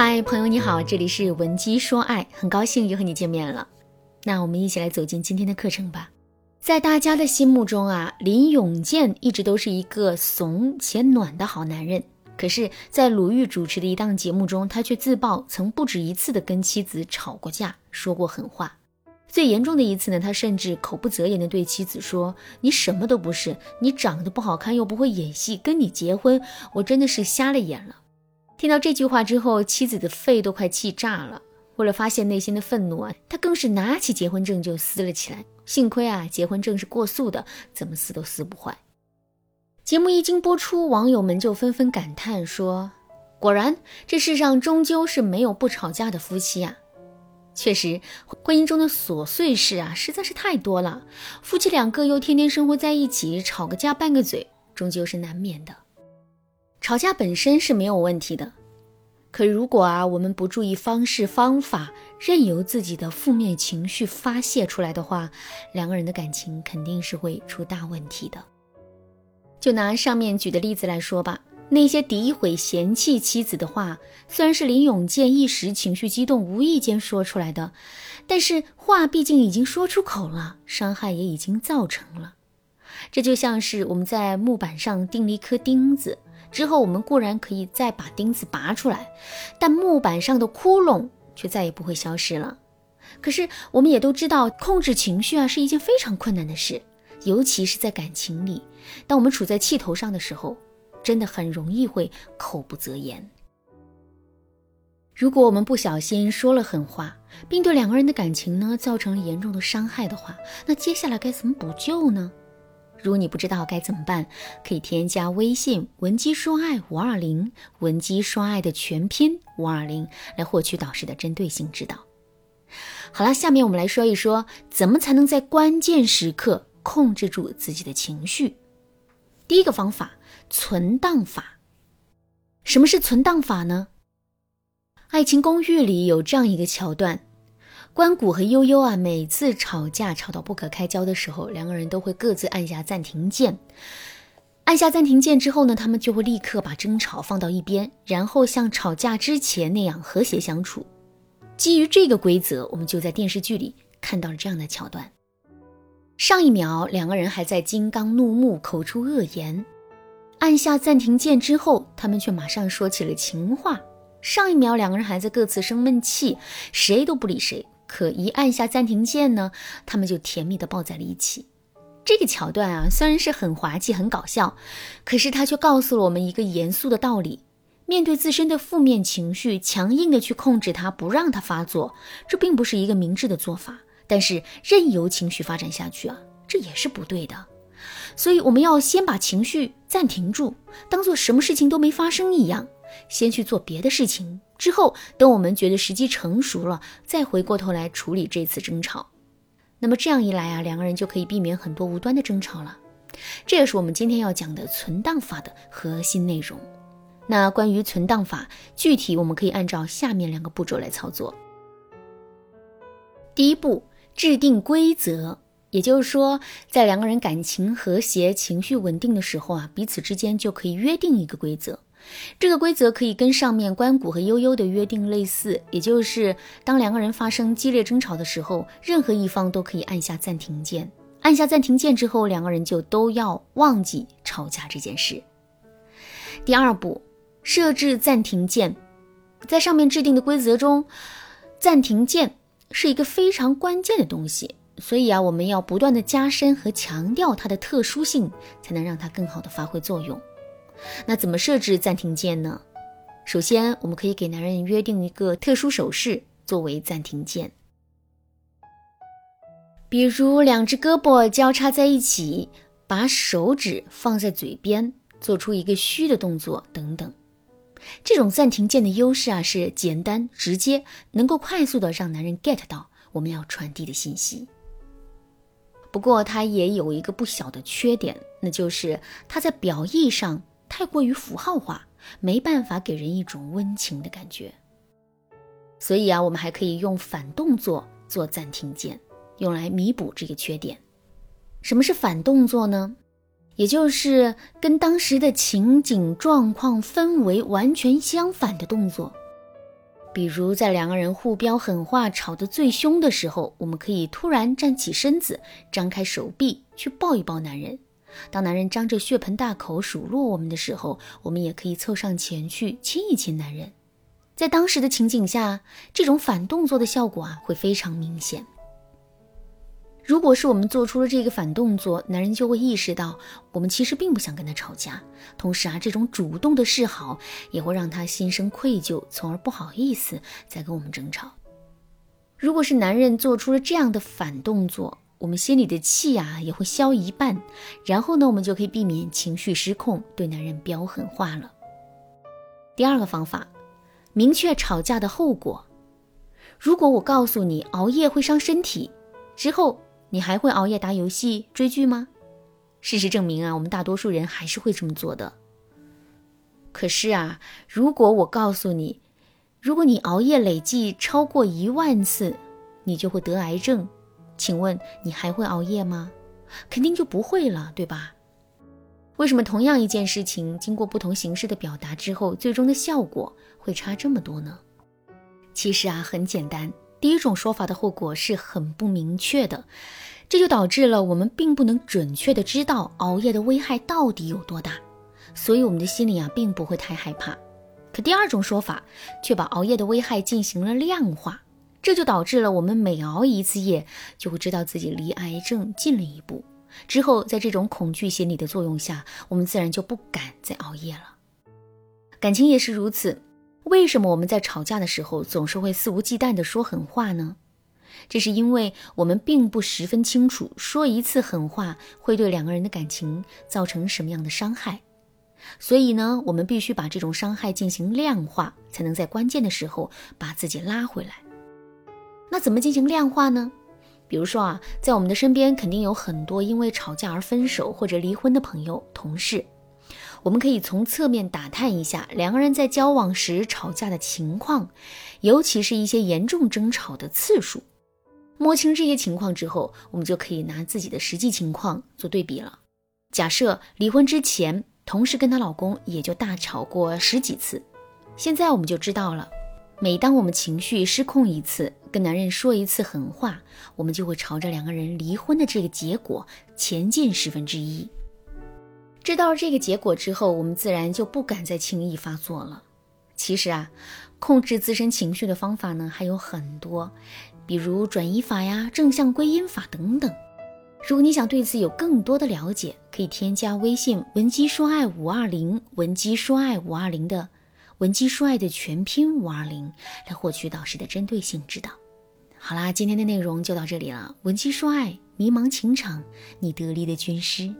嗨，朋友你好，这里是文姬说爱，很高兴又和你见面了。那我们一起来走进今天的课程吧。在大家的心目中啊，林永健一直都是一个怂且暖的好男人。可是，在鲁豫主持的一档节目中，他却自曝曾不止一次的跟妻子吵过架，说过狠话。最严重的一次呢，他甚至口不择言的对妻子说：“你什么都不是，你长得不好看又不会演戏，跟你结婚，我真的是瞎了眼了。”听到这句话之后，妻子的肺都快气炸了。为了发泄内心的愤怒啊，他更是拿起结婚证就撕了起来。幸亏啊，结婚证是过塑的，怎么撕都撕不坏。节目一经播出，网友们就纷纷感叹说：“果然，这世上终究是没有不吵架的夫妻啊！”确实，婚姻中的琐碎事啊，实在是太多了。夫妻两个又天天生活在一起，吵个架拌个嘴，终究是难免的。吵架本身是没有问题的，可如果啊我们不注意方式方法，任由自己的负面情绪发泄出来的话，两个人的感情肯定是会出大问题的。就拿上面举的例子来说吧，那些诋毁、嫌弃妻子的话，虽然是林永健一时情绪激动无意间说出来的，但是话毕竟已经说出口了，伤害也已经造成了。这就像是我们在木板上钉了一颗钉子。之后，我们固然可以再把钉子拔出来，但木板上的窟窿却再也不会消失了。可是，我们也都知道，控制情绪啊是一件非常困难的事，尤其是在感情里。当我们处在气头上的时候，真的很容易会口不择言。如果我们不小心说了狠话，并对两个人的感情呢造成了严重的伤害的话，那接下来该怎么补救呢？如果你不知道该怎么办，可以添加微信文姬说爱五二零，文姬说爱的全拼五二零，来获取导师的针对性指导。好了，下面我们来说一说，怎么才能在关键时刻控制住自己的情绪。第一个方法，存档法。什么是存档法呢？《爱情公寓》里有这样一个桥段。关谷和悠悠啊，每次吵架吵到不可开交的时候，两个人都会各自按下暂停键。按下暂停键之后呢，他们就会立刻把争吵放到一边，然后像吵架之前那样和谐相处。基于这个规则，我们就在电视剧里看到了这样的桥段：上一秒两个人还在金刚怒目、口出恶言，按下暂停键之后，他们却马上说起了情话。上一秒两个人还在各自生闷气，谁都不理谁。可一按下暂停键呢，他们就甜蜜的抱在了一起。这个桥段啊，虽然是很滑稽、很搞笑，可是它却告诉了我们一个严肃的道理：面对自身的负面情绪，强硬的去控制它，不让它发作，这并不是一个明智的做法。但是任由情绪发展下去啊，这也是不对的。所以我们要先把情绪暂停住，当做什么事情都没发生一样。先去做别的事情，之后等我们觉得时机成熟了，再回过头来处理这次争吵。那么这样一来啊，两个人就可以避免很多无端的争吵了。这也是我们今天要讲的存档法的核心内容。那关于存档法，具体我们可以按照下面两个步骤来操作。第一步，制定规则，也就是说，在两个人感情和谐、情绪稳定的时候啊，彼此之间就可以约定一个规则。这个规则可以跟上面关谷和悠悠的约定类似，也就是当两个人发生激烈争吵的时候，任何一方都可以按下暂停键。按下暂停键之后，两个人就都要忘记吵架这件事。第二步，设置暂停键。在上面制定的规则中，暂停键是一个非常关键的东西，所以啊，我们要不断的加深和强调它的特殊性，才能让它更好的发挥作用。那怎么设置暂停键呢？首先，我们可以给男人约定一个特殊手势作为暂停键，比如两只胳膊交叉在一起，把手指放在嘴边，做出一个嘘的动作等等。这种暂停键的优势啊，是简单直接，能够快速的让男人 get 到我们要传递的信息。不过，它也有一个不小的缺点，那就是它在表意上。太过于符号化，没办法给人一种温情的感觉。所以啊，我们还可以用反动作做暂停键，用来弥补这个缺点。什么是反动作呢？也就是跟当时的情景、状况、氛围完全相反的动作。比如在两个人互飙狠话、吵得最凶的时候，我们可以突然站起身子，张开手臂去抱一抱男人。当男人张着血盆大口数落我们的时候，我们也可以凑上前去亲一亲男人。在当时的情景下，这种反动作的效果啊会非常明显。如果是我们做出了这个反动作，男人就会意识到我们其实并不想跟他吵架。同时啊，这种主动的示好也会让他心生愧疚，从而不好意思再跟我们争吵。如果是男人做出了这样的反动作，我们心里的气啊也会消一半，然后呢，我们就可以避免情绪失控，对男人飙狠话了。第二个方法，明确吵架的后果。如果我告诉你熬夜会伤身体，之后。你还会熬夜打游戏、追剧吗？事实证明啊，我们大多数人还是会这么做的。可是啊，如果我告诉你，如果你熬夜累计超过一万次，你就会得癌症，请问你还会熬夜吗？肯定就不会了，对吧？为什么同样一件事情，经过不同形式的表达之后，最终的效果会差这么多呢？其实啊，很简单。第一种说法的后果是很不明确的，这就导致了我们并不能准确的知道熬夜的危害到底有多大，所以我们的心里啊并不会太害怕。可第二种说法却把熬夜的危害进行了量化，这就导致了我们每熬一次夜就会知道自己离癌症近了一步。之后在这种恐惧心理的作用下，我们自然就不敢再熬夜了。感情也是如此。为什么我们在吵架的时候总是会肆无忌惮地说狠话呢？这是因为我们并不十分清楚，说一次狠话会对两个人的感情造成什么样的伤害。所以呢，我们必须把这种伤害进行量化，才能在关键的时候把自己拉回来。那怎么进行量化呢？比如说啊，在我们的身边肯定有很多因为吵架而分手或者离婚的朋友、同事。我们可以从侧面打探一下两个人在交往时吵架的情况，尤其是一些严重争吵的次数。摸清这些情况之后，我们就可以拿自己的实际情况做对比了。假设离婚之前，同事跟她老公也就大吵过十几次，现在我们就知道了，每当我们情绪失控一次，跟男人说一次狠话，我们就会朝着两个人离婚的这个结果前进十分之一。知道了这个结果之后，我们自然就不敢再轻易发作了。其实啊，控制自身情绪的方法呢还有很多，比如转移法呀、正向归因法等等。如果你想对此有更多的了解，可以添加微信文姬说爱五二零，文姬说爱五二零的文姬说爱的全拼五二零，来获取导师的针对性指导。好啦，今天的内容就到这里了。文姬说爱，迷茫情场，你得力的军师。